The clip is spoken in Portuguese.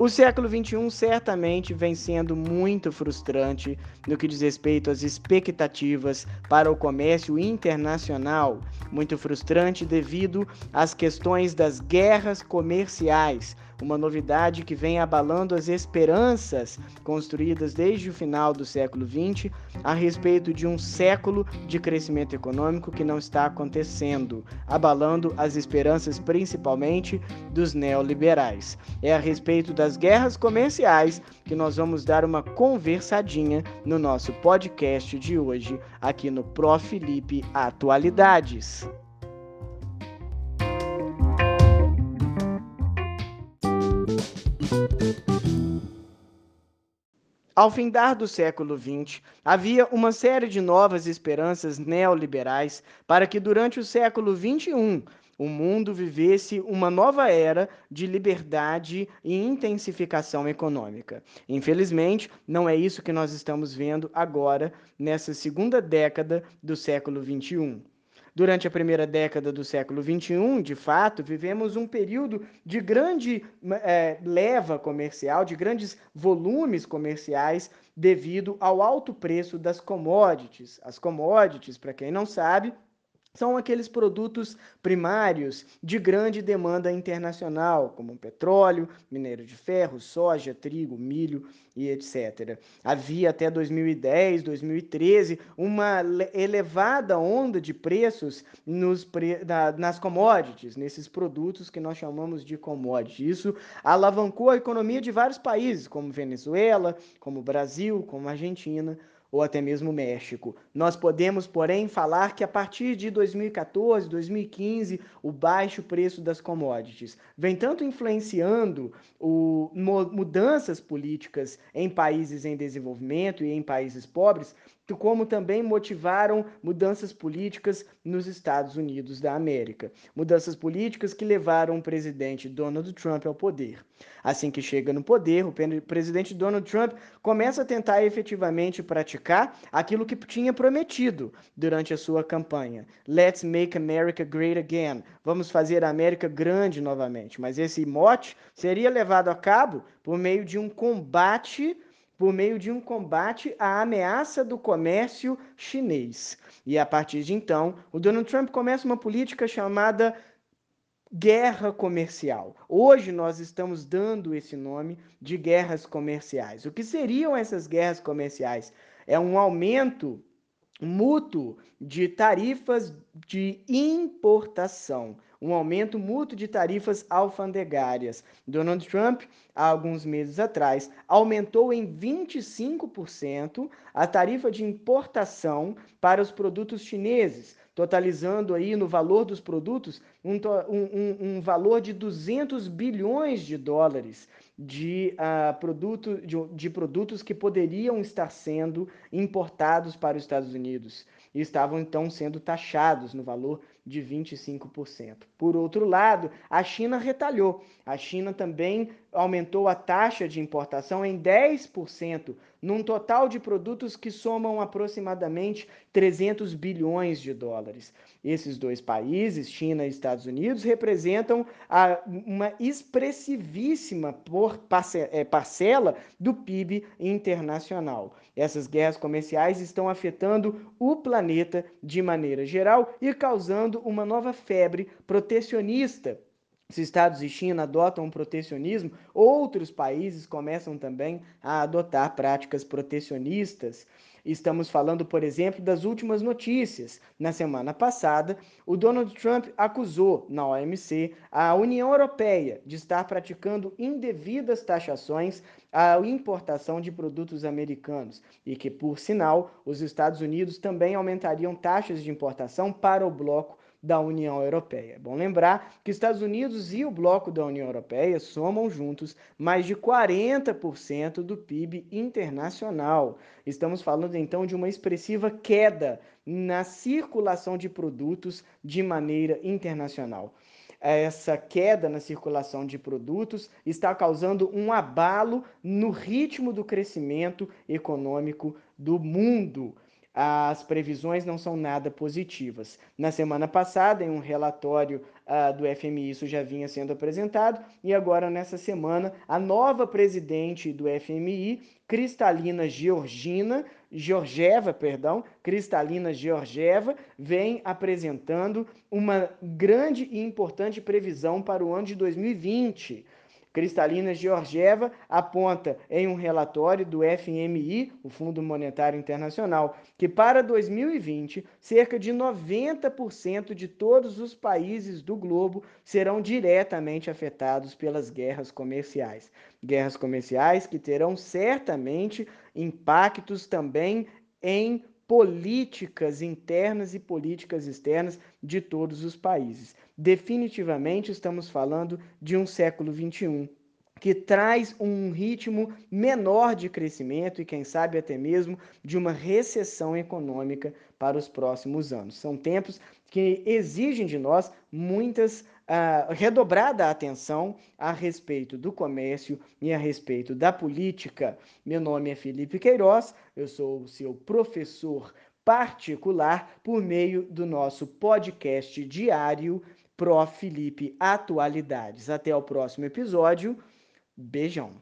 O século XXI certamente vem sendo muito frustrante no que diz respeito às expectativas para o comércio internacional, muito frustrante devido às questões das guerras comerciais, uma novidade que vem abalando as esperanças construídas desde o final do século XX a respeito de um século de crescimento econômico que não está acontecendo, abalando as esperanças principalmente dos neoliberais. É a respeito das guerras comerciais que nós vamos dar uma conversadinha no nosso podcast de hoje, aqui no Pro Felipe Atualidades. Ao findar do século XX, havia uma série de novas esperanças neoliberais para que durante o século XXI o mundo vivesse uma nova era de liberdade e intensificação econômica. Infelizmente, não é isso que nós estamos vendo agora, nessa segunda década do século XXI. Durante a primeira década do século XXI, de fato, vivemos um período de grande é, leva comercial, de grandes volumes comerciais, devido ao alto preço das commodities. As commodities, para quem não sabe, são aqueles produtos primários de grande demanda internacional, como petróleo, minério de ferro, soja, trigo, milho e etc. Havia até 2010, 2013 uma elevada onda de preços nos pre... nas commodities, nesses produtos que nós chamamos de commodities. Isso alavancou a economia de vários países, como Venezuela, como Brasil, como Argentina ou até mesmo México. Nós podemos, porém, falar que a partir de 2014, 2015, o baixo preço das commodities vem tanto influenciando o, mudanças políticas em países em desenvolvimento e em países pobres, como também motivaram mudanças políticas nos Estados Unidos da América. Mudanças políticas que levaram o presidente Donald Trump ao poder. Assim que chega no poder, o presidente Donald Trump começa a tentar efetivamente praticar aquilo que tinha prometido durante a sua campanha. Let's make America great again. Vamos fazer a América grande novamente. Mas esse mote seria levado a cabo por meio de um combate por meio de um combate à ameaça do comércio chinês. E a partir de então, o Donald Trump começa uma política chamada guerra comercial. Hoje nós estamos dando esse nome de guerras comerciais. O que seriam essas guerras comerciais? É um aumento mútuo de tarifas de importação um aumento mútuo de tarifas alfandegárias. Donald Trump, há alguns meses atrás, aumentou em 25% a tarifa de importação para os produtos chineses, totalizando aí no valor dos produtos um, um, um valor de 200 bilhões de dólares de, uh, produto, de, de produtos que poderiam estar sendo importados para os Estados Unidos e estavam então sendo taxados no valor de 25%. Por outro lado, a China retalhou. A China também aumentou a taxa de importação em 10%, num total de produtos que somam aproximadamente 300 bilhões de dólares. Esses dois países, China e Estados Unidos, representam a, uma expressivíssima por, é, parcela do PIB internacional. Essas guerras comerciais estão afetando o planeta de maneira geral e causando uma nova febre protecionista se Estados e China adotam protecionismo, outros países começam também a adotar práticas protecionistas. Estamos falando, por exemplo, das últimas notícias. Na semana passada, o Donald Trump acusou na OMC a União Europeia de estar praticando indevidas taxações à importação de produtos americanos e que, por sinal, os Estados Unidos também aumentariam taxas de importação para o bloco da União Europeia. É bom lembrar que Estados Unidos e o bloco da União Europeia somam juntos mais de 40% do PIB internacional. Estamos falando então de uma expressiva queda na circulação de produtos de maneira internacional essa queda na circulação de produtos está causando um abalo no ritmo do crescimento econômico do mundo. As previsões não são nada positivas. Na semana passada, em um relatório uh, do FMI, isso já vinha sendo apresentado, e agora, nessa semana, a nova presidente do FMI, Cristalina Georgina, Georgieva, perdão, Cristalina Georgieva, vem apresentando uma grande e importante previsão para o ano de 2020. Cristalina Georgieva aponta em um relatório do FMI, o Fundo Monetário Internacional, que para 2020, cerca de 90% de todos os países do globo serão diretamente afetados pelas guerras comerciais. Guerras comerciais que terão certamente impactos também em políticas internas e políticas externas de todos os países. Definitivamente estamos falando de um século XXI que traz um ritmo menor de crescimento e, quem sabe, até mesmo de uma recessão econômica para os próximos anos. São tempos que exigem de nós muitas uh, redobrada atenção a respeito do comércio e a respeito da política. Meu nome é Felipe Queiroz, eu sou o seu professor particular por meio do nosso podcast diário Prof. Felipe Atualidades. Até o próximo episódio. Beijão.